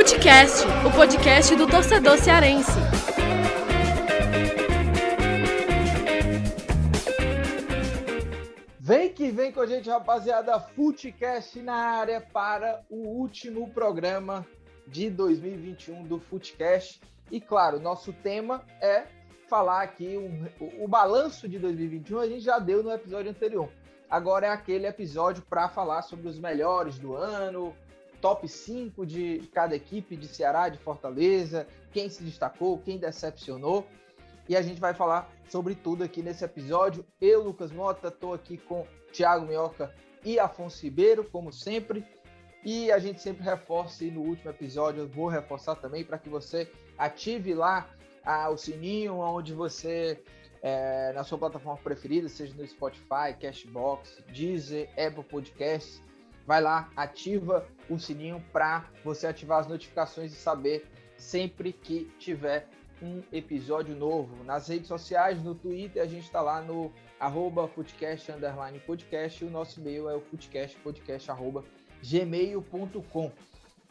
Futecast, o podcast do torcedor cearense. Vem que vem com a gente, rapaziada. Futecast na área para o último programa de 2021 do Futecast. E claro, nosso tema é falar aqui o, o, o balanço de 2021. A gente já deu no episódio anterior. Agora é aquele episódio para falar sobre os melhores do ano, top 5 de cada equipe de Ceará, de Fortaleza, quem se destacou, quem decepcionou. E a gente vai falar sobre tudo aqui nesse episódio. Eu, Lucas Mota, estou aqui com Thiago Minhoca e Afonso Ribeiro, como sempre. E a gente sempre reforça, e no último episódio eu vou reforçar também para que você ative lá ah, o sininho, onde você é, na sua plataforma preferida, seja no Spotify, Cashbox, Deezer, Apple Podcasts. Vai lá, ativa o sininho para você ativar as notificações e saber sempre que tiver um episódio novo. Nas redes sociais, no Twitter, a gente está lá no arroba underline podcast, e o nosso e-mail é o foodcastpodcast.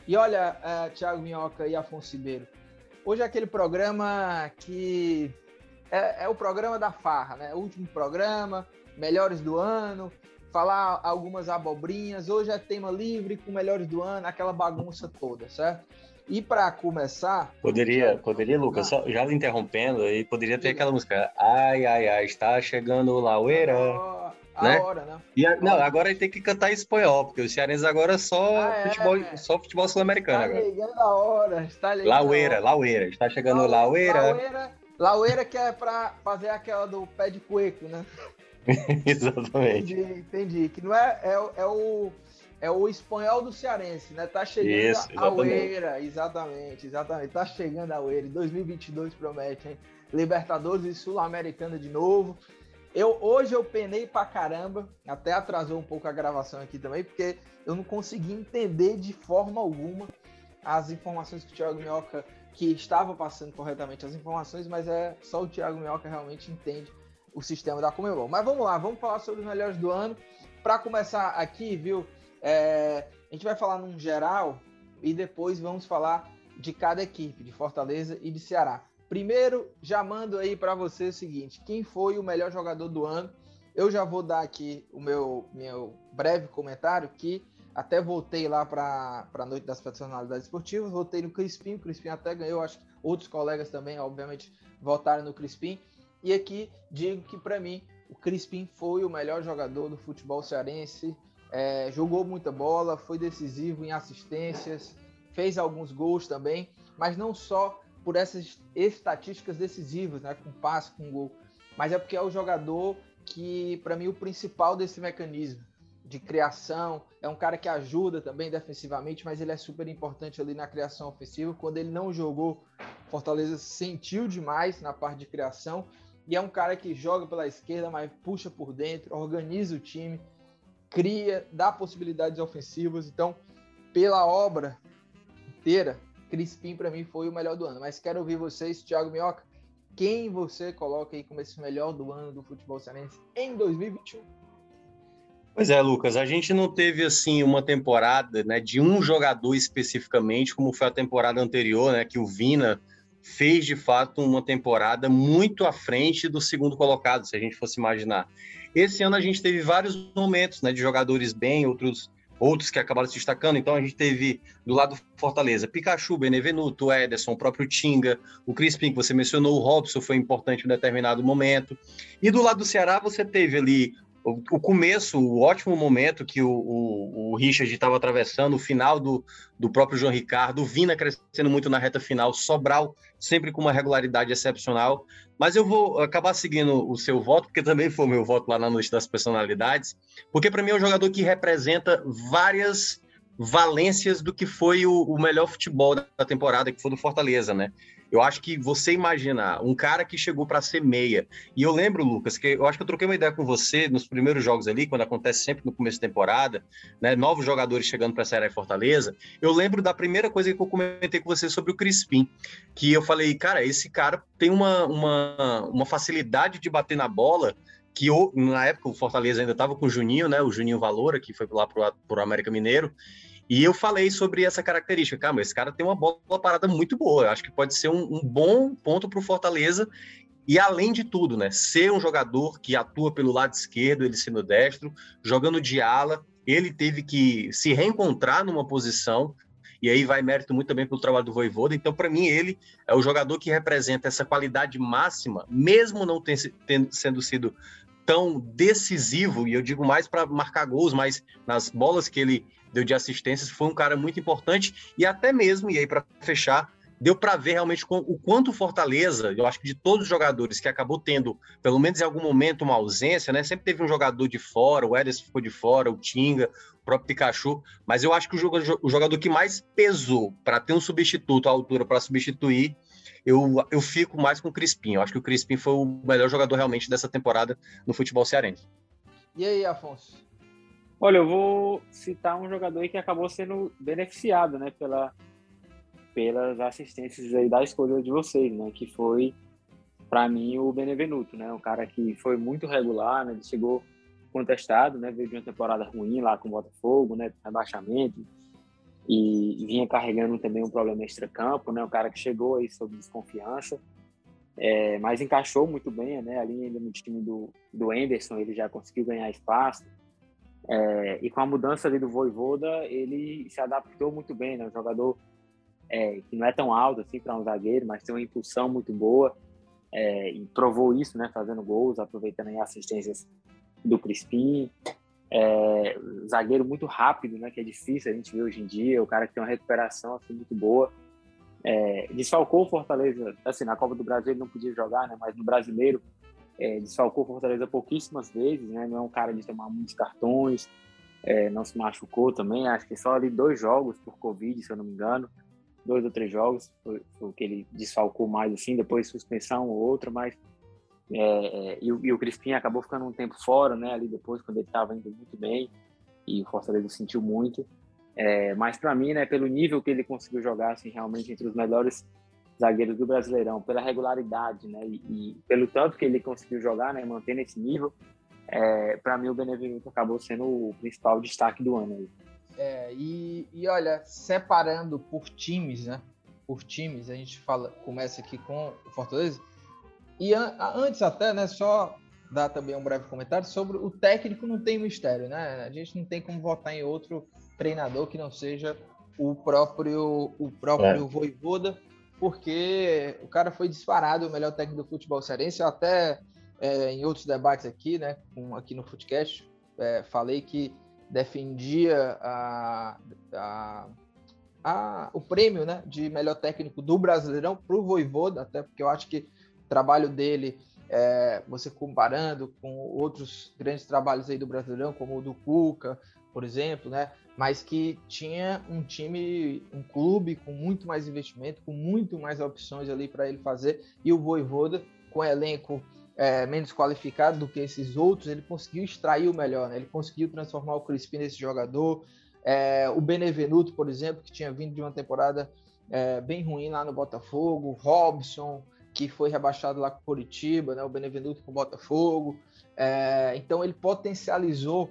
E olha, uh, Thiago Minhoca e Afonso Ribeiro, hoje é aquele programa que é, é, o programa da farra, né? O último programa, melhores do ano, falar algumas abobrinhas. Hoje é tema livre com melhores do ano, aquela bagunça toda, certo? E para começar. Poderia, poderia, Lucas, só, já interrompendo, aí poderia ter aquela música. Ai, ai, ai, está chegando o Laueira. Oh, né? Hora, né? E a, não, agora ele tem que cantar em espanhol, porque os cearenses agora é só ah, é, futebol, é. só futebol sul-americano agora. Está chegando a hora, está ligando. Laueira, Laueira, está chegando Laueira. Laueira Laueira que é para fazer aquela do pé de cueco, né? Exatamente. Entendi, entendi. Que não é, é, é, o, é o espanhol do cearense, né? Tá chegando Isso, a Aueira, exatamente, exatamente. Tá chegando a Aueira. 2022 promete, hein? Libertadores e Sul-Americana de novo. Eu, hoje eu penei pra caramba, até atrasou um pouco a gravação aqui também, porque eu não consegui entender de forma alguma as informações que o Thiago Minhoca que estava passando corretamente as informações, mas é só o Thiago Minhoca realmente entende o sistema da Comebol. Mas vamos lá, vamos falar sobre os melhores do ano. Para começar aqui, viu? É, a gente vai falar num geral e depois vamos falar de cada equipe, de Fortaleza e de Ceará. Primeiro, já mando aí para você o seguinte: quem foi o melhor jogador do ano? Eu já vou dar aqui o meu, meu breve comentário que até voltei lá para a Noite das Personalidades Esportivas, voltei no Crispim, o Crispim até ganhou, acho que outros colegas também, obviamente, votaram no Crispim. E aqui digo que para mim o Crispim foi o melhor jogador do futebol cearense, é, jogou muita bola, foi decisivo em assistências, fez alguns gols também, mas não só por essas estatísticas decisivas, né, com passe, com gol, mas é porque é o jogador que, para mim, o principal desse mecanismo de criação, é um cara que ajuda também defensivamente, mas ele é super importante ali na criação ofensiva. Quando ele não jogou, Fortaleza sentiu demais na parte de criação. E é um cara que joga pela esquerda, mas puxa por dentro, organiza o time, cria, dá possibilidades ofensivas. Então, pela obra inteira, Crispim para mim foi o melhor do ano. Mas quero ouvir vocês, Thiago Minhoca, quem você coloca aí como esse melhor do ano do futebol cearense em 2021? Pois é, Lucas, a gente não teve assim uma temporada, né, de um jogador especificamente, como foi a temporada anterior, né, que o Vina fez de fato uma temporada muito à frente do segundo colocado, se a gente fosse imaginar. Esse ano a gente teve vários momentos, né, de jogadores bem, outros outros que acabaram se destacando. Então a gente teve do lado do Fortaleza, Pikachu, Benevenuto, Ederson, o próprio Tinga, o Crispim que você mencionou, o Robson foi importante em um determinado momento. E do lado do Ceará você teve ali o, começo, o ótimo momento que o, o, o Richard estava atravessando, o final do, do próprio João Ricardo, o Vina crescendo muito na reta final, Sobral sempre com uma regularidade excepcional. Mas eu vou acabar seguindo o seu voto, porque também foi o meu voto lá na Noite das Personalidades, porque para mim é um jogador que representa várias valências do que foi o, o melhor futebol da temporada, que foi do Fortaleza, né? Eu acho que você imaginar um cara que chegou para ser meia, e eu lembro, Lucas, que eu acho que eu troquei uma ideia com você nos primeiros jogos ali, quando acontece sempre no começo da temporada, né? Novos jogadores chegando para a Série Fortaleza. Eu lembro da primeira coisa que eu comentei com você sobre o Crispim, que eu falei, cara, esse cara tem uma, uma, uma facilidade de bater na bola que na época o Fortaleza ainda estava com o Juninho, né? O Juninho Valora, que foi lá para o América Mineiro. E eu falei sobre essa característica. Cara, esse cara tem uma bola parada muito boa. Eu acho que pode ser um, um bom ponto para o Fortaleza. E além de tudo, né, ser um jogador que atua pelo lado esquerdo, ele sendo destro, jogando de ala, ele teve que se reencontrar numa posição e aí vai mérito muito também pelo trabalho do Voivoda. Então, para mim, ele é o jogador que representa essa qualidade máxima, mesmo não ter, tendo, sendo sido tão decisivo, e eu digo mais para marcar gols, mas nas bolas que ele deu de assistências, foi um cara muito importante, e até mesmo, e aí para fechar, deu para ver realmente o quanto Fortaleza, eu acho que de todos os jogadores que acabou tendo, pelo menos em algum momento, uma ausência, né? Sempre teve um jogador de fora, o Ederson ficou de fora, o Tinga, o próprio Pikachu, mas eu acho que o jogador, o jogador que mais pesou para ter um substituto à altura para substituir, eu, eu fico mais com o Crispim. Eu acho que o Crispim foi o melhor jogador realmente dessa temporada no futebol cearense. E aí, Afonso? Olha, eu vou citar um jogador que acabou sendo beneficiado, né, pela, pelas assistências aí da escolha de vocês, né, que foi para mim o Benevenuto, né, um cara que foi muito regular, né, ele chegou contestado, né, veio de uma temporada ruim lá com o Botafogo, né, rebaixamento, e vinha carregando também um problema extra-campo, né, um cara que chegou aí sob desconfiança, é, mas encaixou muito bem, né, ali ainda no time do, do Anderson, ele já conseguiu ganhar espaço, é, e com a mudança ali do Voivoda, ele se adaptou muito bem, né? Um jogador é, que não é tão alto assim para um zagueiro, mas tem uma impulsão muito boa é, e provou isso, né? Fazendo gols, aproveitando as assistências do Crispim. É, zagueiro muito rápido, né? Que é difícil a gente ver hoje em dia. O cara que tem uma recuperação assim, muito boa. É, desfalcou o Fortaleza, assim, na Copa do Brasil ele não podia jogar, né? Mas no Brasileiro é, desfalcou Fortaleza pouquíssimas vezes, né? Não é um cara de tomar muitos cartões, é, não se machucou também. Acho que só ali dois jogos por Covid, se eu não me engano, dois ou três jogos foi, foi o que ele desfalcou mais assim. Depois suspensão ou outra, mas é, é, e, o, e o Crispim acabou ficando um tempo fora, né? Ali depois quando ele estava indo muito bem e o Fortaleza sentiu muito. É, mas para mim, né, pelo nível que ele conseguiu jogar, assim, realmente entre os melhores zagueiros do Brasileirão, pela regularidade, né, e, e, pelo tanto que ele conseguiu jogar, né, mantendo esse nível, é, para mim o Benevenuto acabou sendo o principal destaque do ano. Aí. É, e, e olha, separando por times, né, por times, a gente fala, começa aqui com o Fortaleza, e an, antes até, né, só dar também um breve comentário sobre o técnico não tem mistério, né, a gente não tem como votar em outro treinador que não seja o próprio o próprio é. Voivoda, porque o cara foi disparado o melhor técnico do futebol cearense. Eu até é, em outros debates aqui, né, com, aqui no Footcast, é, falei que defendia a, a, a, o prêmio né, de melhor técnico do Brasileirão para o Voivoda, até porque eu acho que o trabalho dele, é, você comparando com outros grandes trabalhos aí do Brasileirão, como o do Cuca, por exemplo, né? Mas que tinha um time, um clube com muito mais investimento, com muito mais opções ali para ele fazer, e o Voivoda, com elenco é, menos qualificado do que esses outros, ele conseguiu extrair o melhor, né? Ele conseguiu transformar o Crispim nesse jogador. É, o Benevenuto, por exemplo, que tinha vindo de uma temporada é, bem ruim lá no Botafogo, Robson, que foi rebaixado lá com Curitiba, né? O Benevenuto com o Botafogo. É, então ele potencializou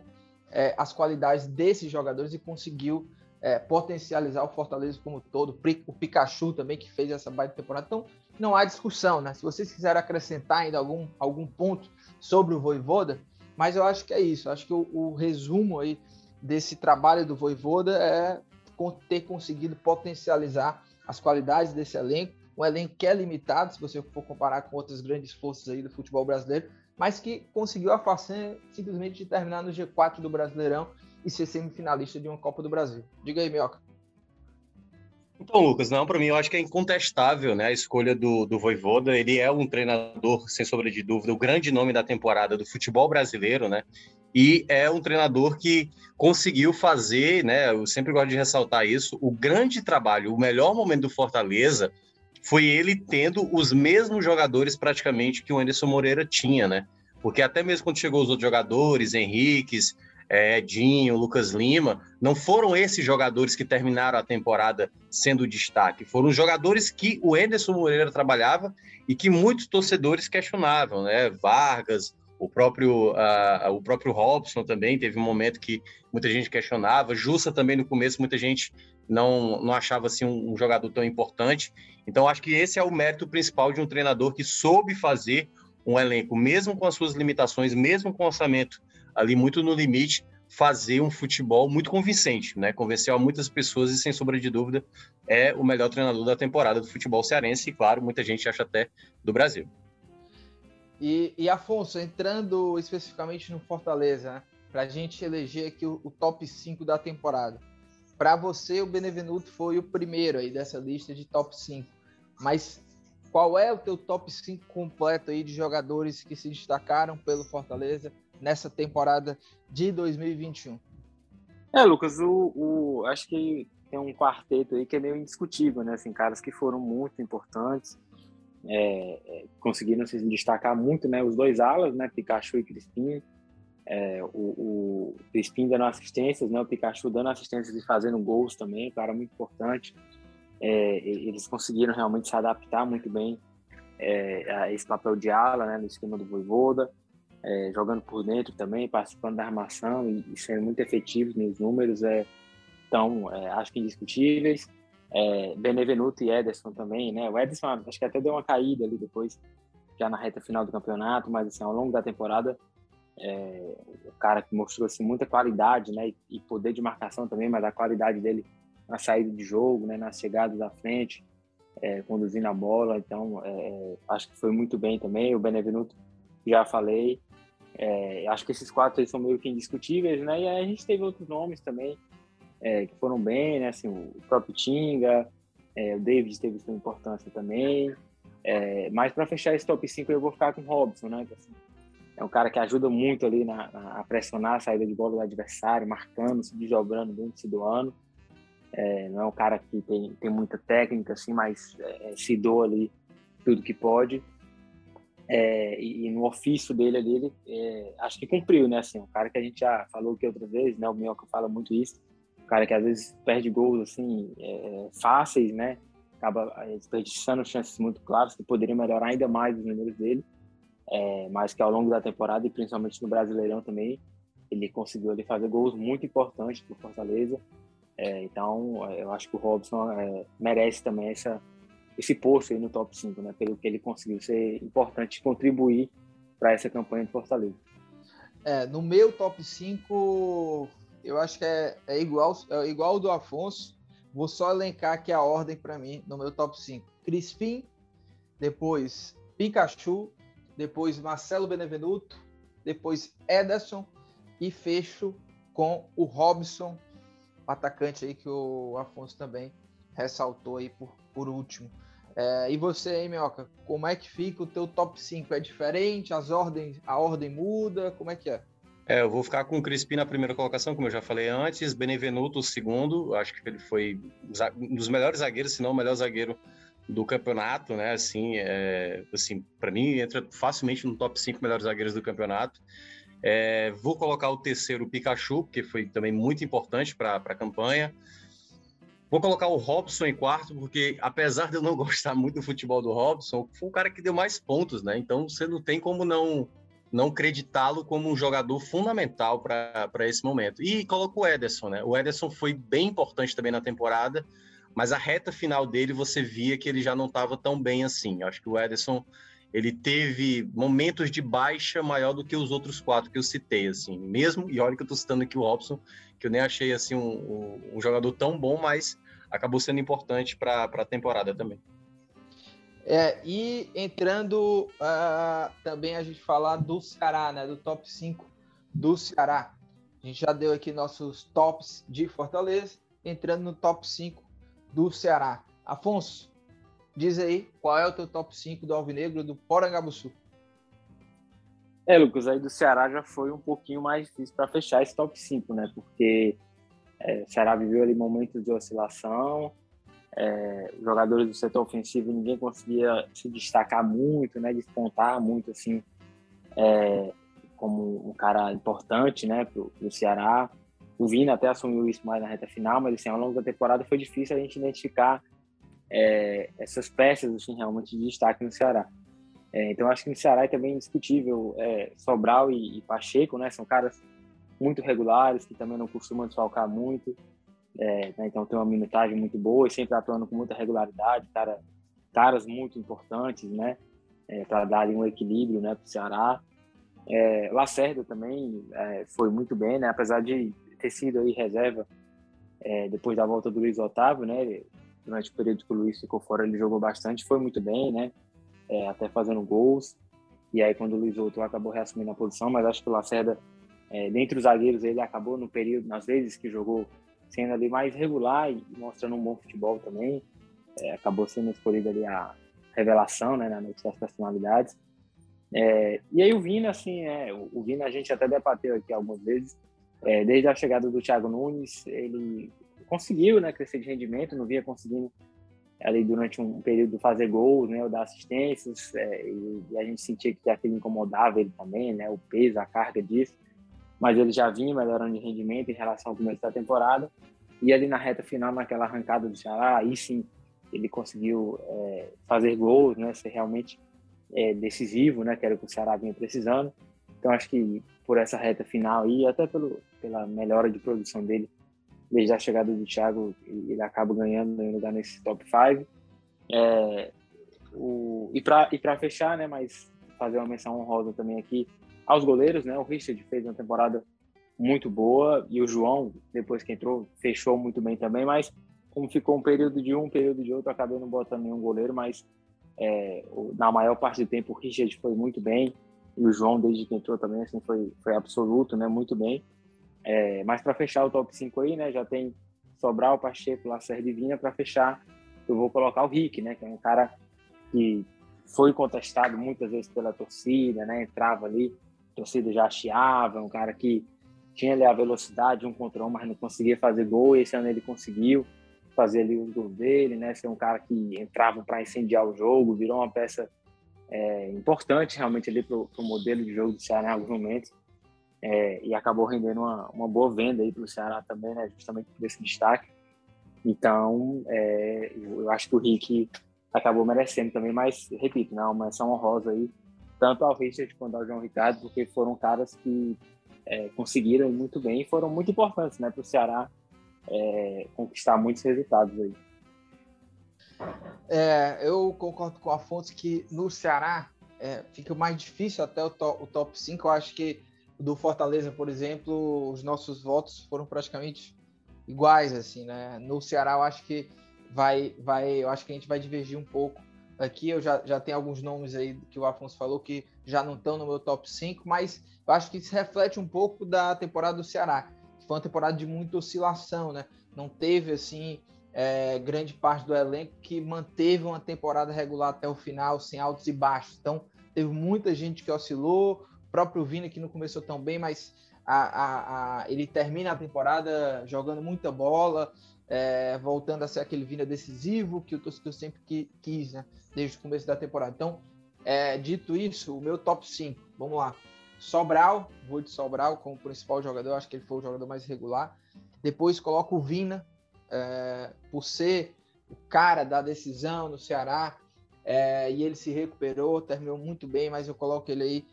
é, as qualidades desses jogadores e conseguiu é, potencializar o Fortaleza como todo. O Pikachu também, que fez essa baita temporada. Então, não há discussão, né? Se vocês quiserem acrescentar ainda algum, algum ponto sobre o Voivoda, mas eu acho que é isso. Eu acho que o, o resumo aí desse trabalho do Voivoda é ter conseguido potencializar as qualidades desse elenco. Um elenco que é limitado, se você for comparar com outras grandes forças aí do futebol brasileiro, mas que conseguiu a façanha simplesmente de terminar no G4 do Brasileirão e ser semifinalista de uma Copa do Brasil. Diga aí, Mioca. Então, Lucas, não, para mim eu acho que é incontestável né, a escolha do, do Voivoda. Ele é um treinador, sem sombra de dúvida, o grande nome da temporada do futebol brasileiro, né? E é um treinador que conseguiu fazer, né? Eu sempre gosto de ressaltar isso. O grande trabalho, o melhor momento do Fortaleza foi ele tendo os mesmos jogadores praticamente que o Anderson Moreira tinha, né? Porque até mesmo quando chegou os outros jogadores, Henriques, é, Edinho, Lucas Lima, não foram esses jogadores que terminaram a temporada sendo destaque, foram jogadores que o Anderson Moreira trabalhava e que muitos torcedores questionavam, né? Vargas, O próprio, uh, o próprio Robson também teve um momento que muita gente questionava. Jussa também no começo, muita gente não, não achava assim um, um jogador tão importante. Então, acho que esse é o mérito principal de um treinador que soube fazer um elenco, mesmo com as suas limitações, mesmo com o orçamento ali muito no limite, fazer um futebol muito convincente, né? Convenceu a muitas pessoas e, sem sombra de dúvida, é o melhor treinador da temporada do futebol cearense e, claro, muita gente acha até do Brasil. E, e Afonso, entrando especificamente no Fortaleza, né? para a gente eleger aqui o, o top 5 da temporada. Para você, o Benevenuto foi o primeiro aí dessa lista de top 5. Mas qual é o teu top 5 completo aí de jogadores que se destacaram pelo Fortaleza nessa temporada de 2021? É, Lucas, o, o, acho que tem um quarteto aí que é meio indiscutível, né? Assim, caras que foram muito importantes, é, é, conseguiram se destacar muito, né? Os dois alas, né? Pikachu e Crispim. É, o, o Crispim dando assistências, né? O Pikachu dando assistências e fazendo gols também, cara muito importante. É, eles conseguiram realmente se adaptar muito bem é, a esse papel de ala, né? No esquema do Voivoda é, jogando por dentro também, participando da armação e, e sendo muito efetivos nos números, é, então, é, acho que indiscutíveis. É, Benevenuto e Ederson também, né? O Ederson acho que até deu uma caída ali depois, já na reta final do campeonato, mas assim, ao longo da temporada, é, o cara que mostrou assim, muita qualidade, né? E, e, poder de marcação também, mas a qualidade dele na saída de jogo, né? Nas chegadas da frente, é, conduzindo a bola, então é, é, acho que foi muito bem também. O Benevenuto, já falei, é, acho que esses quatro são meio que indiscutíveis, né? E aí a gente teve outros nomes também é, que foram bem, né? Assim, o próprio Tinga, é, o David teve sua importância também. É, mas para fechar esse top 5 eu vou ficar com o Robson, né? Assim, é um cara que ajuda muito ali na, na, a pressionar a saída de bola do adversário, marcando, se desdobrando dentro se doando. É, não é um cara que tem, tem muita técnica, assim, mas é, se doa ali tudo que pode é, e, e, no ofício dele ali, é, acho que cumpriu, né? Assim, um cara que a gente já falou que outras vezes, né? O Minhoca fala muito isso, um cara que às vezes perde gols assim é, fáceis, né? Acaba é, desperdiçando chances muito claras que poderiam melhorar ainda mais os números dele, é, mas que ao longo da temporada e principalmente no Brasileirão também ele conseguiu ali fazer gols muito importantes para o Fortaleza. É, então, eu acho que o Robson merece também essa esse posto aí no top 5, né? Pelo que ele conseguiu ser importante contribuir para essa campanha de Fortaleza. É, no meu top 5, eu acho que é, é igual é igual ao do Afonso. Vou só elencar aqui a ordem para mim no meu top 5. Crispim, depois Pikachu, depois Marcelo Benevenuto, depois Ederson e fecho com o Robson, atacante aí que o Afonso também ressaltou aí por, por último. É, e você, hein, Minhoca, como é que fica o teu top 5? É diferente? As ordens, a ordem muda? Como é que é? É, eu vou ficar com o Crispim na primeira colocação, como eu já falei antes, Benevenuto o segundo, acho que ele foi um dos melhores zagueiros, se não o melhor zagueiro do campeonato, né? Assim, é, assim para mim entra facilmente no top 5 melhores zagueiros do campeonato. É, vou colocar o terceiro o Pikachu, que foi também muito importante para a campanha. Vou colocar o Robson em quarto, porque apesar de eu não gostar muito do futebol do Robson, foi o cara que deu mais pontos, né? Então você não tem como não não acreditá-lo como um jogador fundamental para esse momento. E coloco o Ederson, né? O Ederson foi bem importante também na temporada, mas a reta final dele você via que ele já não estava tão bem assim. Eu acho que o Ederson ele teve momentos de baixa maior do que os outros quatro que eu citei, assim, mesmo, e olha que eu estou citando aqui o Robson, que eu nem achei, assim, um, um, jogador tão bom, mas acabou sendo importante para a temporada também. É, e entrando uh, também a gente falar do Ceará, né, do top 5 do Ceará. A gente já deu aqui nossos tops de Fortaleza, entrando no top 5 do Ceará. Afonso, Diz aí, qual é o teu top 5 do Alvinegro do Porangabuçu? É, Lucas, aí do Ceará já foi um pouquinho mais difícil para fechar esse top 5, né? Porque é, o Ceará viveu ali momentos de oscilação, é, jogadores do setor ofensivo ninguém conseguia se destacar muito, né? Despontar muito, assim, é, como um cara importante, né? Pro, pro Ceará. O Vina até assumiu isso mais na reta final, mas assim, ao longo da temporada foi difícil a gente identificar é, essas peças assim, realmente de destaque no Ceará. É, então acho que no Ceará é também indiscutível é, Sobral e, e, Pacheco, né? São caras muito regulares que também não costumam desfalcar muito. É, né? Então tem uma minutagem muito boa e sempre atuando com muita regularidade, cara, caras muito importantes, né? É, para dar um equilíbrio, né, para o Ceará. É, Lacerda também foi muito bem, né? Apesar de ter sido aí reserva depois da volta do Luiz Otávio, né? Durante o período que o Luiz ficou fora, ele jogou bastante, foi muito bem, né? É, até fazendo gols. E aí, quando o Luiz voltou, acabou reassumindo a posição. Mas acho que o Lacerda, é, dentre os zagueiros, ele acabou no período, nas vezes que jogou, sendo ali mais regular e mostrando um bom futebol também. É, acabou sendo escolhido ali a revelação, né? Na noite das personalidades. É, e aí o Vina, assim, é, o Vina a gente até debateu aqui algumas vezes, é, desde a chegada do Thiago Nunes, ele conseguiu né, crescer de rendimento, não via conseguindo ali durante um período fazer gols, né, ou dar assistências, é, e, e, a gente sentia que aquilo incomodava ele também, né, o peso, a carga disso, mas ele já vinha melhorando de rendimento em relação ao começo da temporada, e ali na reta final, naquela arrancada do Ceará, aí sim ele conseguiu é, fazer gols, né, ser realmente é, decisivo, né, que era o que o Ceará vinha precisando, então acho que por essa reta final aí, até pelo, pela melhora de produção dele desde a chegada do Thiago, ele acaba ganhando em lugar nesse top 5. É, e para fechar, né, mas fazer uma menção honrosa também aqui aos goleiros, né? O Richard fez uma temporada muito boa e o João, depois que entrou, fechou muito bem também, mas como ficou um período de um, um período de outro, acabei não botando nenhum goleiro, mas é, na maior parte do tempo o Richard foi muito bem e o João, desde que entrou também, assim, foi, foi absoluto, né? Muito bem. É, mas para fechar o top 5 aí, né? Já tem Sobral, Pacheco, Lacerda e Vinha. Para fechar, eu vou colocar o Rick, né? Que é um cara que foi contestado muitas vezes pela torcida, né? Entrava ali, a torcida já chiava, um cara que tinha ali a velocidade um contra um, mas não conseguia fazer gol. E esse ano ele conseguiu fazer ali os gols dele, né? Ser um cara que entrava para incendiar o jogo, virou uma peça é, importante realmente ali para o modelo de jogo do Ceará em alguns momentos. É, e acabou rendendo uma, uma boa venda aí para o Ceará também, né? Justamente por esse destaque. Então, é, eu acho que o Rick acabou merecendo também, mas, repito, né, uma menção honrosa aí, tanto ao Richard quanto ao João Ricardo, porque foram caras que é, conseguiram muito bem e foram muito importantes né, para o Ceará é, conquistar muitos resultados aí. É, eu concordo com a Afonso que no Ceará é, fica mais difícil até o, to, o top 5. Eu acho que do Fortaleza, por exemplo, os nossos votos foram praticamente iguais, assim, né? No Ceará, eu acho que vai, vai, eu acho que a gente vai divergir um pouco. Aqui eu já, já tenho alguns nomes aí que o Afonso falou que já não estão no meu top 5, mas eu acho que isso reflete um pouco da temporada do Ceará. Foi uma temporada de muita oscilação, né? Não teve, assim, é, grande parte do elenco que manteve uma temporada regular até o final, sem altos e baixos. Então, teve muita gente que oscilou, próprio Vini que não começou tão bem, mas a, a, a, ele termina a temporada jogando muita bola, é, voltando a ser aquele Vina decisivo que o torcedor sempre que, quis, né, desde o começo da temporada. Então, é, dito isso, o meu top 5, vamos lá. Sobral, vou de Sobral como principal jogador, acho que ele foi o jogador mais regular. Depois coloco o Vina, é, por ser o cara da decisão no Ceará, é, e ele se recuperou, terminou muito bem, mas eu coloco ele aí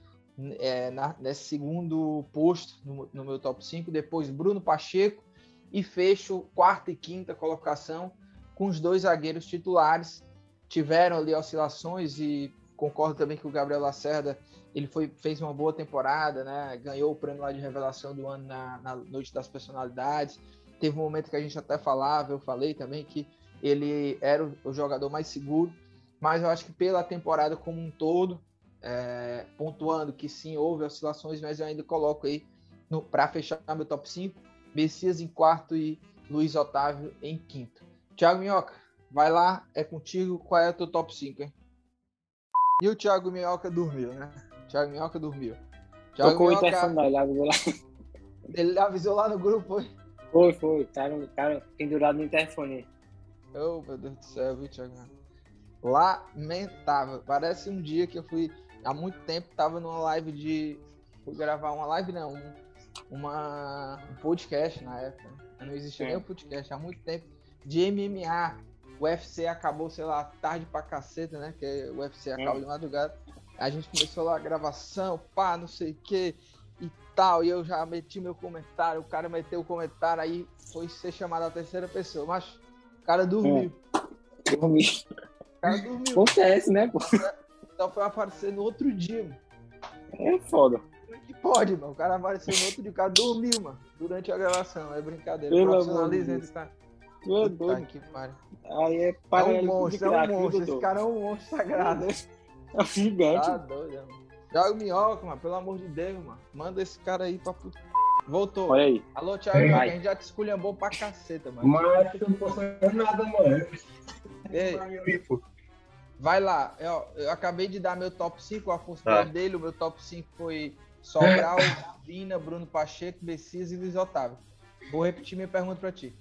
é, na, nesse segundo posto no, no, meu top 5. Depois Bruno Pacheco e fecho quarta e quinta colocação com os dois zagueiros titulares. Tiveram ali oscilações e concordo também que o Gabriel Lacerda ele foi, fez uma boa temporada, né? ganhou o prêmio lá de revelação do ano na, na Noite das Personalidades Teve um momento que a gente até falava, eu falei também que ele era o jogador mais seguro, mas eu acho que pela temporada como um todo, é, pontuando que sim, houve oscilações, mas eu ainda coloco aí para fechar meu top 5, Messias em quarto e Luiz Otávio em quinto. Thiago Minhoca, vai lá, é contigo, qual é o teu top 5, hein? E o Thiago Minhoca dormiu, né? Thiago Minhoca dormiu. Thiago Tocou Minhoca, ele avisou lá. Ele avisou lá no grupo, foi? Foi, foi. Tá, tá pendurado no interfone. Oh, meu Deus do céu, viu, Thiago? Lamentável. Parece um dia que eu fui. Há muito tempo tava numa live de. Fui gravar uma live, não. Um, uma, um podcast na época. Não existia nem um podcast há muito tempo. De MMA. O UFC acabou, sei lá, tarde pra caceta, né? Que o UFC acaba de madrugada. A gente começou lá a gravação, pá, não sei o que e tal. E eu já meti meu comentário, o cara meteu o comentário, aí foi ser chamado a terceira pessoa. Mas o cara dormiu. É. Dormiu. O cara dormiu. Acontece, né, pô? Então foi aparecer no outro dia, mano. É foda. Como é que pode, mano? O cara apareceu no outro dia, o cara dormiu, mano. Durante a gravação. É brincadeira. Pelo Profissionaliza ele, tá? Tu é doido. que pariu. Aí é É para um monstro, é um monstro. Esse cara é um monstro sagrado. É gigante. Tá doido, mano. Joga o minhoca, mano. Pelo amor de Deus, mano. Manda esse cara aí pra puta. Voltou. Olha aí. Alô, Thiago, Vai. a gente já te esculhambou pra caceta, mano. Mas eu não posso fazer nada, mano. Ei, vai lá. Eu, eu acabei de dar meu top 5, o Afonso Tá. dele. O meu top 5 foi Sobral, Vina, Bruno Pacheco, Messias e Luiz Otávio. Vou repetir minha pergunta pra ti.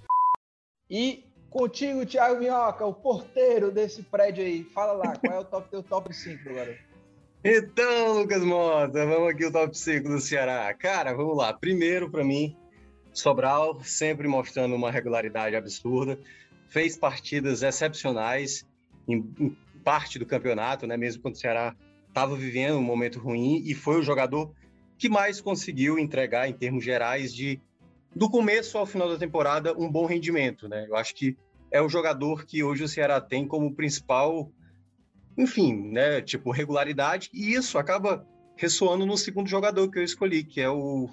E contigo, Thiago Minhoca, o porteiro desse prédio aí. Fala lá, qual é o top, teu top 5, galera? Então, Lucas Mota, vamos aqui o top 5 do Ceará. Cara, vamos lá. Primeiro, para mim, Sobral, sempre mostrando uma regularidade absurda. Fez partidas excepcionais em, em parte do campeonato, né? Mesmo quando o Ceará estava vivendo um momento ruim e foi o jogador que mais conseguiu entregar em termos gerais de do começo ao final da temporada um bom rendimento, né? Eu acho que é o jogador que hoje o Ceará tem como principal enfim, né, tipo, regularidade, e isso acaba ressoando no segundo jogador que eu escolhi, que é o.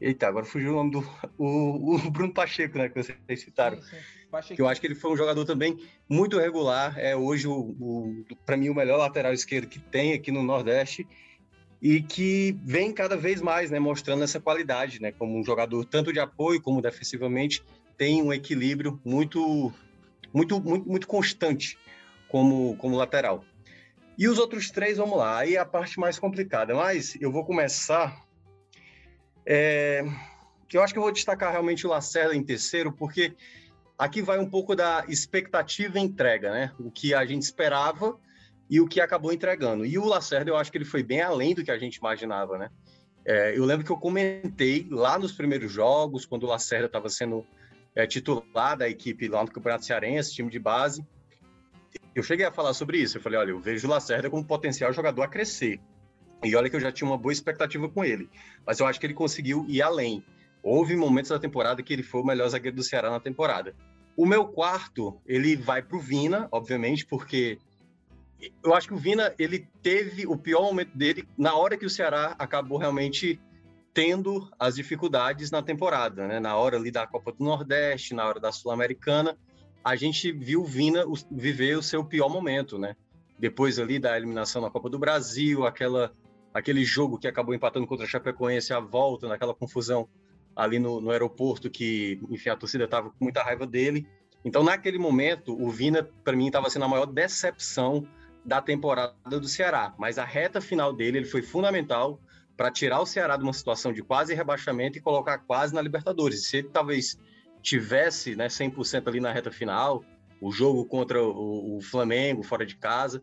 Eita, agora fugiu o nome do. O, o Bruno Pacheco, né, que vocês citaram. Sim, sim. Que eu acho que ele foi um jogador também muito regular, é hoje, o, o para mim, o melhor lateral esquerdo que tem aqui no Nordeste, e que vem cada vez mais, né, mostrando essa qualidade, né, como um jogador tanto de apoio como defensivamente, tem um equilíbrio muito, muito, muito, muito constante como, como lateral. E os outros três, vamos lá, aí é a parte mais complicada, mas eu vou começar. É, que eu acho que eu vou destacar realmente o Lacerda em terceiro, porque aqui vai um pouco da expectativa e entrega, né? O que a gente esperava e o que acabou entregando. E o Lacerda, eu acho que ele foi bem além do que a gente imaginava, né? É, eu lembro que eu comentei lá nos primeiros jogos, quando o Lacerda estava sendo é, titular da equipe lá no Campeonato Cearense, time de base, eu cheguei a falar sobre isso. Eu falei, olha, eu vejo o Lacerda como potencial jogador a crescer. E olha que eu já tinha uma boa expectativa com ele. Mas eu acho que ele conseguiu ir além. Houve momentos da temporada que ele foi o melhor zagueiro do Ceará na temporada. O meu quarto, ele vai para o Vina, obviamente, porque eu acho que o Vina, ele teve o pior momento dele na hora que o Ceará acabou realmente tendo as dificuldades na temporada, né? Na hora ali da Copa do Nordeste, na hora da Sul-Americana, a gente viu o Vina viver o seu pior momento, né? Depois ali da eliminação na Copa do Brasil, aquela aquele jogo que acabou empatando contra a Chapecoense, a volta, naquela confusão ali no, no aeroporto, que, enfim, a torcida estava com muita raiva dele. Então, naquele momento, o Vina, para mim, estava sendo a maior decepção da temporada do Ceará. Mas a reta final dele, ele foi fundamental para tirar o Ceará de uma situação de quase rebaixamento e colocar quase na Libertadores. Se ele talvez tivesse né, 100% ali na reta final, o jogo contra o, o Flamengo fora de casa,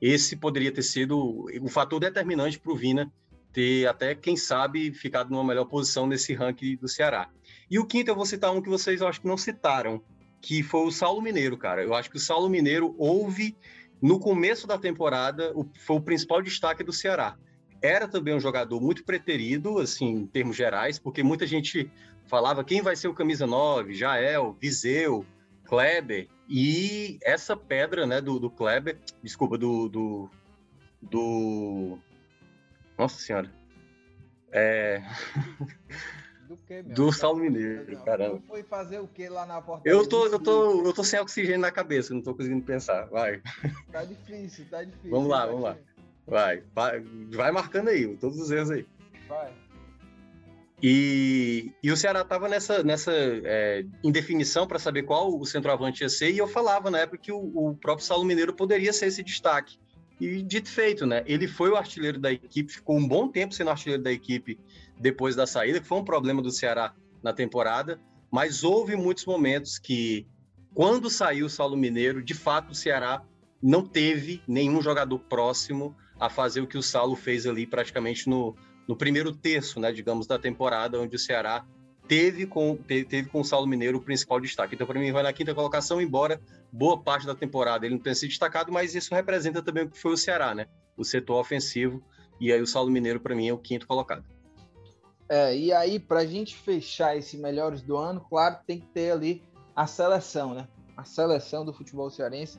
esse poderia ter sido o fator determinante para o Vina ter até, quem sabe, ficado numa melhor posição nesse ranking do Ceará. E o quinto, eu vou citar um que vocês eu acho que não citaram, que foi o Saulo Mineiro, cara. Eu acho que o Saulo Mineiro houve, no começo da temporada, o, foi o principal destaque do Ceará. Era também um jogador muito preterido, assim, em termos gerais, porque muita gente falava quem vai ser o camisa 9, Jael, Viseu, Kleber, e essa pedra, né, do, do Kleber, desculpa, do, do, do... Nossa Senhora. É... Do que, meu? Do Saulo Mineiro, caramba. tu Foi fazer o que lá na porta? Eu tô, eu, tô, eu tô sem oxigênio na cabeça, não tô conseguindo pensar. Vai, Tá difícil, tá difícil. Vamos lá, hein, vamos lá. Vai. Vai, vai marcando aí, todos os erros aí. Vai. E, e o Ceará estava nessa, nessa é, indefinição para saber qual o centroavante ia ser, e eu falava na época que o, o próprio Saulo Mineiro poderia ser esse destaque. E dito feito, né? Ele foi o artilheiro da equipe, ficou um bom tempo sendo artilheiro da equipe depois da saída, que foi um problema do Ceará na temporada, mas houve muitos momentos que, quando saiu o Saulo Mineiro, de fato o Ceará não teve nenhum jogador próximo a fazer o que o Saulo fez ali praticamente no, no primeiro terço, né, digamos, da temporada, onde o Ceará teve com, teve, com o Saulo Mineiro o principal destaque. Então, para mim, vai na quinta colocação, embora boa parte da temporada ele não tenha se destacado, mas isso representa também o que foi o Ceará, né? o setor ofensivo. E aí o Saulo Mineiro, para mim, é o quinto colocado. É, e aí, para a gente fechar esse melhores do ano, claro, tem que ter ali a seleção, né? A seleção do futebol cearense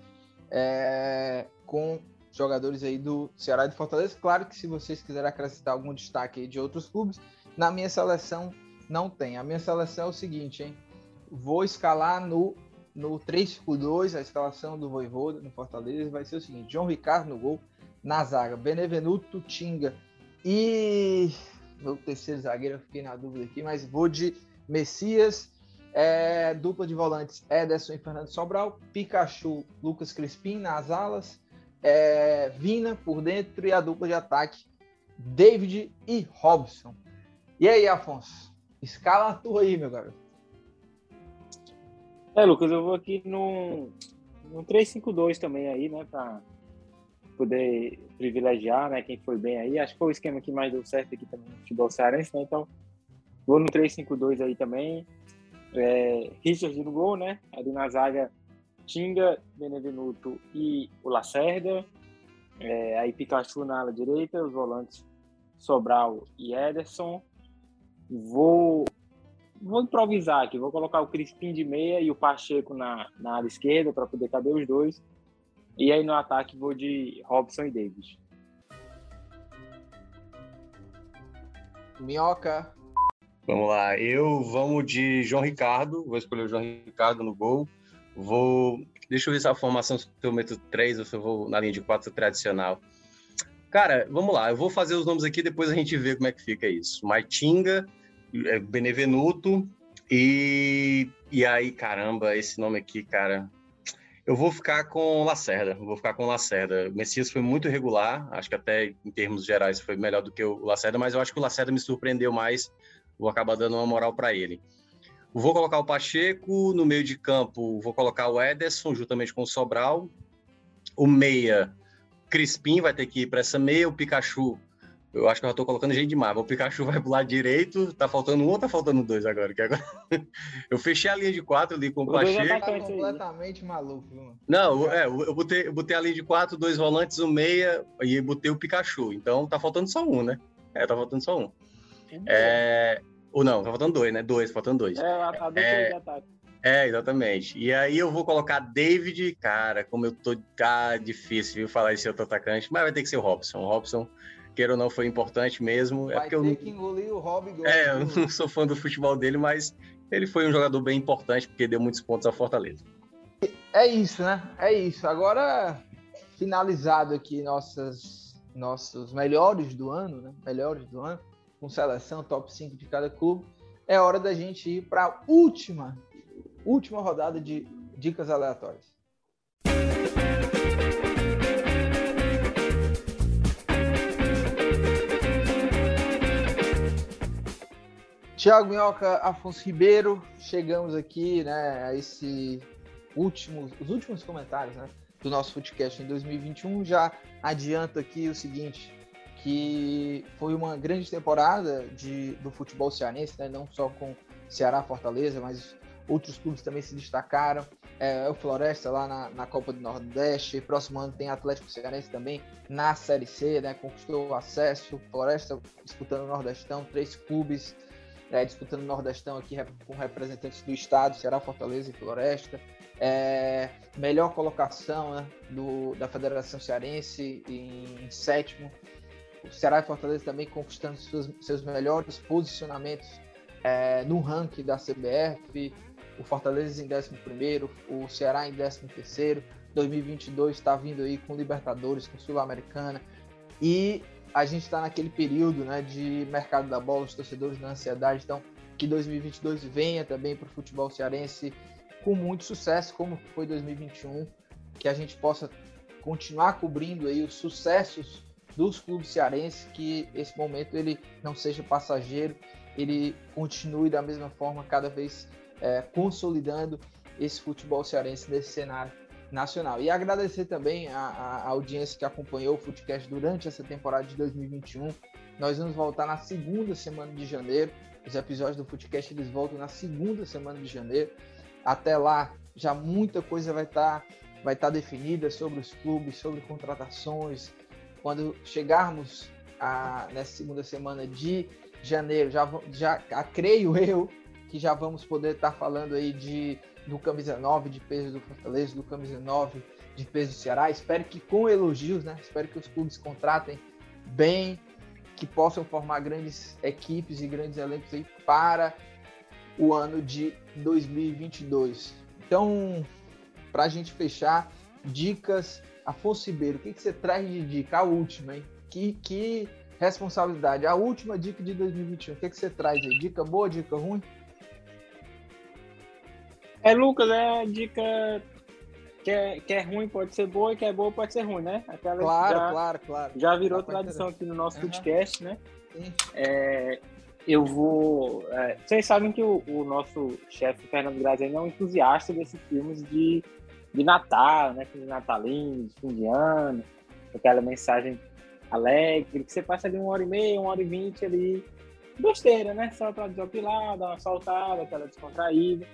é, com jogadores aí do Ceará e do Fortaleza. Claro que se vocês quiserem acrescentar algum destaque aí de outros clubes, na minha seleção não tem. A minha seleção é o seguinte, hein? Vou escalar no, no 3-5-2, a escalação do Voivoda no Fortaleza vai ser o seguinte: João Ricardo no gol, na zaga, Benevenuto, Tinga e meu terceiro zagueiro, eu fiquei na dúvida aqui, mas vou de Messias, é, dupla de volantes Ederson e Fernando Sobral, Pikachu, Lucas Crispim nas alas, é, Vina por dentro e a dupla de ataque David e Robson. E aí, Afonso? Escala a tua aí, meu garoto. É, Lucas, eu vou aqui no, no 3-5-2 também aí, né, para poder privilegiar, né, quem foi bem aí. Acho que foi o esquema que mais deu certo aqui também no futebol cearense, né, então vou no 3-5-2 aí também. É, Richard no gol, né, ali na zaga Tinga, Benevenuto e o Lacerda. É, aí Pikachu na ala direita, os volantes Sobral e Ederson. Vou, vou improvisar aqui, vou colocar o Crispim de meia e o Pacheco na, na ala esquerda para poder caber os dois. E aí no ataque vou de Robson e Davis. Minhoca. Vamos lá, eu vamos de João Ricardo, vou escolher o João Ricardo no gol. Vou. Deixa eu ver se a formação se eu meto três ou se eu vou na linha de quatro tradicional. Cara, vamos lá, eu vou fazer os nomes aqui, depois a gente vê como é que fica isso. Maitinga, é, Benevenuto e. E aí, caramba, esse nome aqui, cara. Eu vou ficar com Lacerda, vou ficar com Lacerda. O Messias foi muito regular, acho que até em termos gerais foi melhor do que o Lacerda, mas eu acho que o Lacerda me surpreendeu mais, vou acabar dando uma moral para ele. Vou colocar o Pacheco no meio de campo, vou colocar o Ederson juntamente com o Sobral. O meia, Crispim vai ter que ir para essa meia, o Pikachu. Eu acho que eu já tô colocando gente demais. O Pikachu vai pro lado direito, tá faltando um ou tá faltando dois agora? Que agora... eu fechei a linha de quatro ali com o, o Pacheco. Tá completamente maluco, mano. Não, é, eu botei, eu botei a linha de quatro, dois volantes, um meia e botei o Pikachu. Então tá faltando só um, né? É, tá faltando só um. É, ou não, tá faltando dois, né? Dois, faltando dois. É, a é, de ataque. É, exatamente. E aí eu vou colocar David, cara, como eu tô. Tá difícil, viu, falar esse outro atacante, mas vai ter que ser o Robson. O Robson, queira ou não, foi importante mesmo. É vai é ter eu, que engolir o Rob É, eu não sou fã do futebol dele, mas ele foi um jogador bem importante, porque deu muitos pontos à Fortaleza. É isso, né? É isso. Agora, finalizado aqui nossas, nossos melhores do ano, né? Melhores do ano com seleção, top 5 de cada clube, é hora da gente ir para a última, última rodada de dicas aleatórias. Tiago Minhoca, Afonso Ribeiro, chegamos aqui, né, a esse último, os últimos comentários, né, do nosso podcast em 2021. Já adianto aqui o seguinte: que foi uma grande temporada de, do futebol cearense, né? não só com Ceará, Fortaleza, mas outros clubes também se destacaram. É, o Floresta lá na, na, Copa do Nordeste, próximo ano tem Atlético Cearense também na Série C, né? conquistou acesso. Floresta disputando o Nordestão, três clubes é, disputando o Nordestão aqui com representantes do estado, Ceará, Fortaleza e Floresta. É, melhor colocação né, do, da Federação Cearense em, em sétimo o Ceará e Fortaleza também conquistando seus, melhores posicionamentos é, no ranking da CBF. O Fortaleza em 11, o Ceará em 13. 2022 está vindo aí com Libertadores, com Sul-Americana. E a gente está naquele período né, de mercado da bola, os torcedores na ansiedade. Então, que 2022 venha também para o futebol cearense com muito sucesso, como foi 2021. Que a gente possa continuar cobrindo aí os sucessos dos clubes cearenses, que esse momento ele não seja passageiro, ele continue da mesma forma, cada vez é, consolidando esse futebol cearense nesse cenário nacional. E agradecer também a, a, audiência que acompanhou o Futecast durante essa temporada de 2021. Nós vamos voltar na segunda semana de janeiro. Os episódios do Futecast eles voltam na segunda semana de janeiro. Até lá, já muita coisa vai estar tá, vai tá definida sobre os clubes, sobre contratações, quando chegarmos a, nessa segunda semana de janeiro, já, já a, creio eu que já vamos poder estar falando aí de do camisa 9 de peso do Fortaleza, do camisa 9 de peso do Ceará. Espero que com elogios, né? Espero que os clubes contratem bem, que possam formar grandes equipes e grandes elencos aí para o ano de 2022. Então, para a gente fechar, dicas. Afonso Ribeiro, o que, que você traz de dica? A última, hein? Que, que responsabilidade. A última dica de 2021. O que, que você traz aí? Dica boa, dica ruim? É, Lucas, é dica que é, que é ruim pode ser boa e que é boa pode ser ruim, né? Aquela claro, já, claro, claro. Já virou tradição aqui no nosso uhum. podcast, né? É, eu vou. É, vocês sabem que o, o nosso chefe Fernando Graziani é um entusiasta desses filmes de, de Natal, né? Filme natalino, de fim de ano, aquela mensagem alegre, que você passa ali uma hora e meia, uma hora e vinte ali, besteira, né? Só pra desopilar, dar uma soltada, aquela descontraída.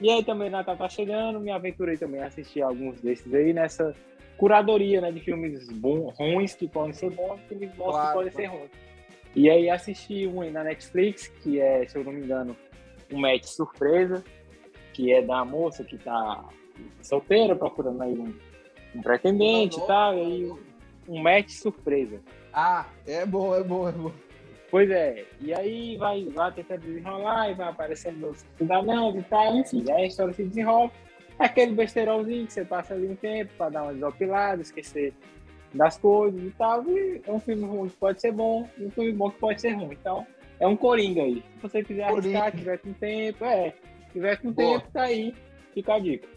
E aí também Natal tá chegando, me aventurei também a assistir alguns desses aí nessa curadoria, né, de filmes bons, ruins que podem ser bons, filmes bons claro, que podem ser ruins. E aí assisti um aí na Netflix, que é, se eu não me engano, um match surpresa, que é da moça que tá solteira, procurando aí um, um pretendente e tal, e aí um match surpresa. Ah, é bom, é bom, é bom. Pois é, e aí vai, vai tentando desenrolar e vai aparecendo os cidadãos e tal, enfim, aí a história se desenrola. É aquele besterolzinho que você passa ali um tempo para dar uma desopilada, esquecer das coisas e tal. E é um filme ruim que pode ser bom e um filme bom que pode ser ruim. Então, é um coringa aí. Se você quiser arriscar, tiver com tempo, é. tiver com Boa. tempo, tá aí. Fica a dica.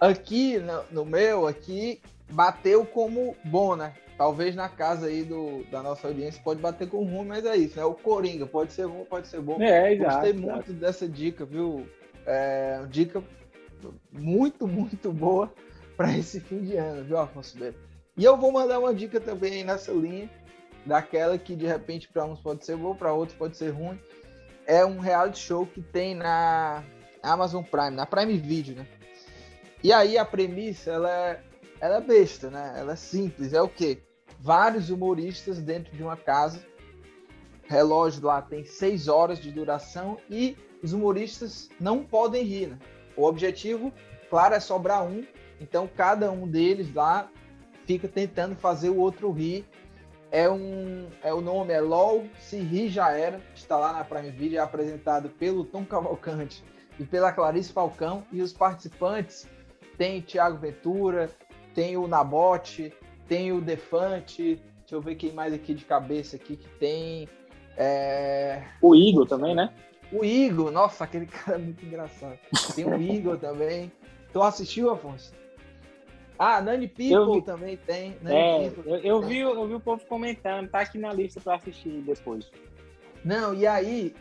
Aqui, no, no meu, aqui, bateu como bom, né? talvez na casa aí do, da nossa audiência pode bater com ruim, mas é isso, né? O Coringa pode ser ruim, pode ser bom. É, exato, Gostei exato. muito dessa dica, viu? É, dica muito, muito boa para esse fim de ano, viu, Afonso Beira? E eu vou mandar uma dica também nessa linha, daquela que de repente para uns pode ser boa, para outros pode ser ruim. É um reality show que tem na Amazon Prime, na Prime Video, né? E aí a premissa, ela é, ela é besta, né? Ela é simples. É o quê? vários humoristas dentro de uma casa. Relógio lá tem seis horas de duração e os humoristas não podem rir. Né? O objetivo, claro, é sobrar um. Então cada um deles lá fica tentando fazer o outro rir. É um, é o nome é LOL Se Rir Já Era. Está lá na Prime Video, é apresentado pelo Tom Cavalcante e pela Clarice Falcão. E os participantes tem Tiago Ventura, tem o Nabote, tem o Defante, deixa eu ver quem mais aqui de cabeça aqui que tem. É... O Igor também, né? O Igor, nossa, aquele cara é muito engraçado. Tem o Igor também. Tu assistiu, Afonso? Ah, Nani People vi... também tem. Nani é, People, eu, eu vi, eu vi o povo comentando, tá aqui na lista para assistir depois. Não, e aí,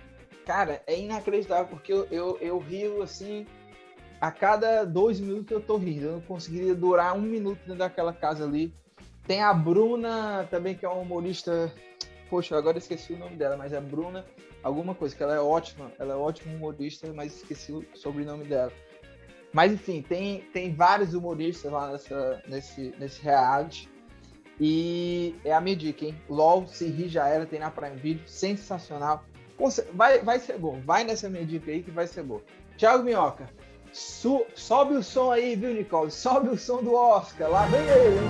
cara, é inacreditável, porque eu, eu, eu rio assim, a cada dois minutos eu tô rindo. Eu não conseguiria durar um minuto dentro daquela casa ali. Tem a Bruna também, que é uma humorista. Poxa, agora esqueci o nome dela, mas é Bruna, alguma coisa, que ela é ótima, ela é ótima humorista, mas esqueci o sobrenome dela. Mas enfim, tem, tem vários humoristas lá nessa, nesse, nesse reality. E é a minha dica, hein? LOL, se rir já era, tem na Prime Video, sensacional. Vai, vai ser bom, vai nessa minha dica aí que vai ser bom. Thiago Minhoca, su, sobe o som aí, viu, Nicole? Sobe o som do Oscar, lá vem ele, hein?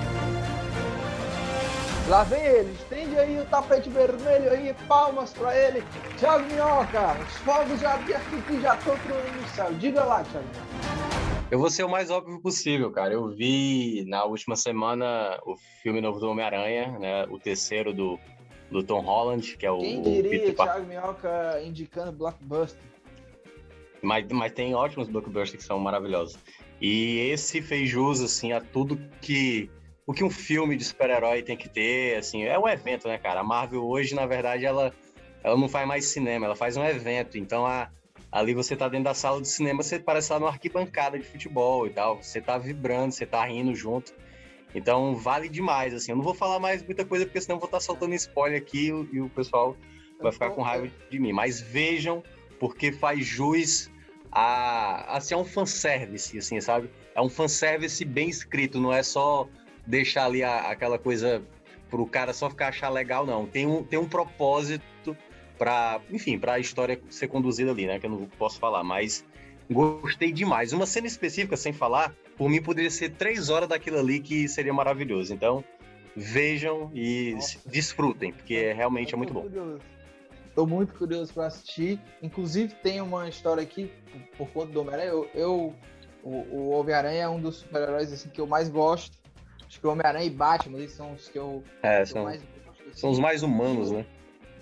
Lá vem ele, estende aí o tapete vermelho aí, palmas para ele. Thiago Minhoca, os fogos já, aqui já estão no céu. Diga lá, Thiago. Eu vou ser o mais óbvio possível, cara. Eu vi na última semana o filme novo do Homem-Aranha, né? O terceiro do, do Tom Holland, que é o. Quem diria, o Thiago Minhoca indicando blockbuster? Mas, mas tem ótimos blockbusters que são maravilhosos. E esse fez jus, assim, a tudo que o que um filme de super-herói tem que ter, assim, é um evento, né, cara? A Marvel hoje, na verdade, ela, ela não faz mais cinema, ela faz um evento. Então, a, ali você tá dentro da sala de cinema, você parece estar numa arquibancada de futebol e tal. Você tá vibrando, você tá rindo junto. Então, vale demais, assim. Eu não vou falar mais muita coisa, porque senão vou estar tá soltando spoiler aqui e o pessoal vai ficar com raiva de mim. Mas vejam, porque faz jus a, assim, é um fanservice, assim, sabe? É um fanservice bem escrito, não é só deixar ali a, aquela coisa pro cara só ficar achar legal, não. Tem um, tem um propósito para, enfim, para a história ser conduzida ali, né? Que eu não posso falar, mas gostei demais. Uma cena específica, sem falar, por mim poderia ser três horas daquilo ali que seria maravilhoso. Então, vejam e Nossa. desfrutem, porque é, realmente é muito bom. Tô muito curioso para assistir. Inclusive, tem uma história aqui, por, conta do Homem-Aranha. Eu, eu, o, o Homem-Aranha é um dos super-heróis assim, que eu mais gosto. Acho que o Homem-Aranha e Batman eles são os que eu, é, que são, eu mais gosto. Assim. São os mais humanos, né?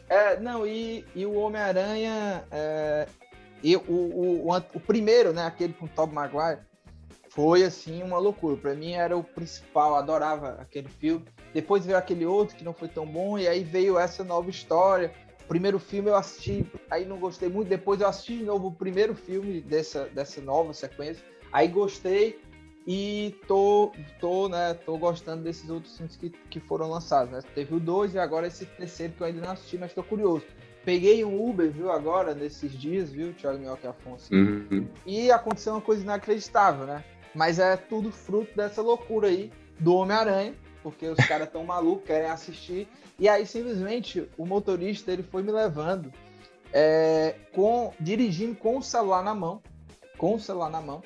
É, não, e, e o Homem-Aranha. É, e o, o, o, o, primeiro, né? Aquele com o Tobey Maguire, foi assim uma loucura. Para mim era o principal, adorava aquele filme. Depois veio aquele outro que não foi tão bom, e aí veio essa nova história primeiro filme eu assisti, aí não gostei muito. Depois eu assisti de novo o primeiro filme dessa, dessa nova sequência. Aí gostei e tô, tô, né, tô gostando desses outros filmes que, que foram lançados. Né? Teve o dois e agora esse terceiro que eu ainda não assisti, mas tô curioso. Peguei um Uber, viu, agora, nesses dias, viu, Thiago Minhoca e Afonso. Uhum. E aconteceu uma coisa inacreditável, né? Mas é tudo fruto dessa loucura aí do Homem-Aranha, porque os caras tão malucos, querem assistir. E aí, simplesmente, o motorista ele foi me levando, é, com dirigindo com o celular na mão, com o celular na mão,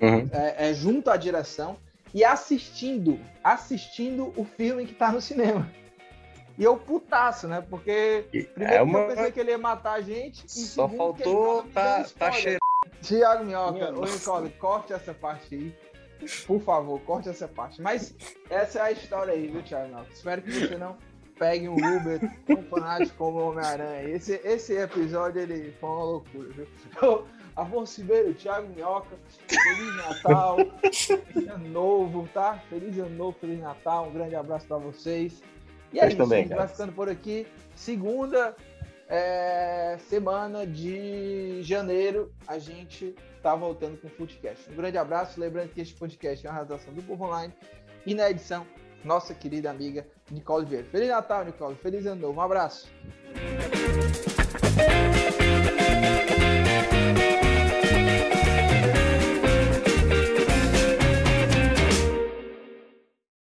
uhum. é, é, junto à direção, e assistindo, assistindo o filme que tá no cinema. E eu putaço, né? Porque primeiro é uma... eu pensei que ele ia matar a gente. E Só faltou tá, tá cheirando. Tiago Minhoca, ô Nicole, corte essa parte aí. Por favor, corte essa parte. Mas essa é a história aí, viu, Thiago? Espero que você não pegue um Uber tão fanático como o Homem-Aranha. Esse, esse episódio ele foi uma loucura, viu? Afonso Ribeiro, Thiago Minhoca, Feliz Natal, Feliz Ano Novo, tá? Feliz Ano Novo, Feliz Natal, um grande abraço para vocês. E é isso, também, a gente vai ficando por aqui. Segunda é, semana de janeiro, a gente tá voltando com o Footcast. Um grande abraço, lembrando que este podcast é uma redação do Povo Online e na edição, nossa querida amiga Nicole Vieira. Feliz Natal, Nicole. Feliz Ano Novo. Um abraço.